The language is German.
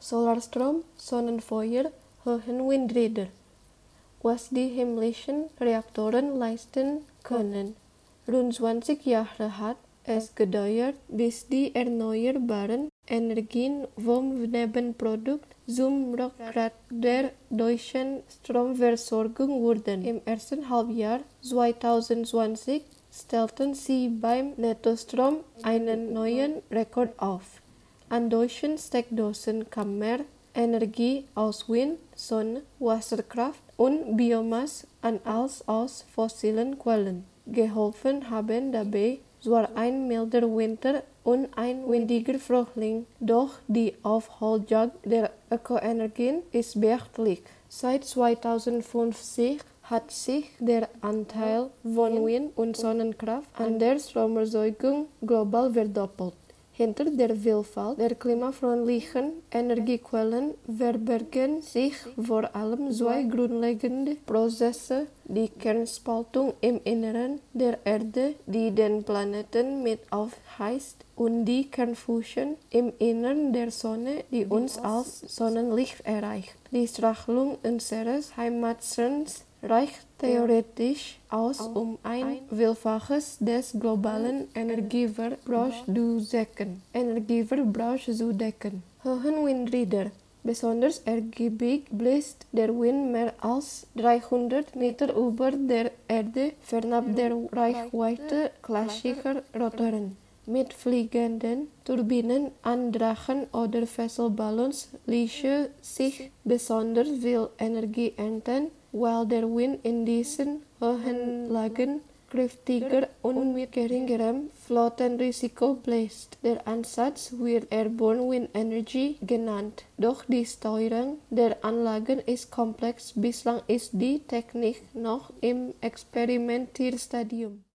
Solarstrom, Sonnenfeuer, Höhenwindräder. Was die himmlischen Reaktoren leisten können. Rund 20 Jahre hat es gedauert, bis die erneuerbaren Energien vom Nebenprodukt zum Rückgrat der deutschen Stromversorgung wurden. Im ersten Halbjahr 2020 stellten sie beim Nettostrom einen neuen Rekord auf. An deutschen Steckdosen kam mehr Energie aus Wind, Sonne, Wasserkraft und Biomasse an als aus fossilen Quellen. Geholfen haben dabei zwar ein milder Winter und ein windiger Frühling, doch die Aufholjagd der Ökoenergien ist beachtlich. Seit 2050 hat sich der Anteil von Wind- und Sonnenkraft an der Stromerzeugung global verdoppelt. Hinter der Vielfalt der klimafreundlichen Energiequellen verbergen sich vor allem zwei grundlegende Prozesse, die Kernspaltung im Inneren der Erde, die den Planeten mit aufheizt, und die Kernfusion im Innern der Sonne, die uns als Sonnenlicht erreicht. Die Strachlung unseres Heimatsterns reicht theoretisch aus, um ein Vielfaches des globalen Energieverbrauchs zu decken. Energieverbrauch zu decken. Höhenwindräder. Besonders ergiebig bläst der Wind mehr als 300 Meter über der Erde, fernab der Reichweite klassischer Rotoren. Mit fliegenden Turbinen an Drachen oder Fesselballons ließe sich besonders viel Energie ernten, weil der Wind in diesen Höhenlagen kräftiger und mit geringerem Flottenrisiko bläst. Der Ansatz wird Airborne Wind Energy genannt. Doch die Steuerung der Anlagen ist komplex. Bislang ist die Technik noch im Experimentierstadium.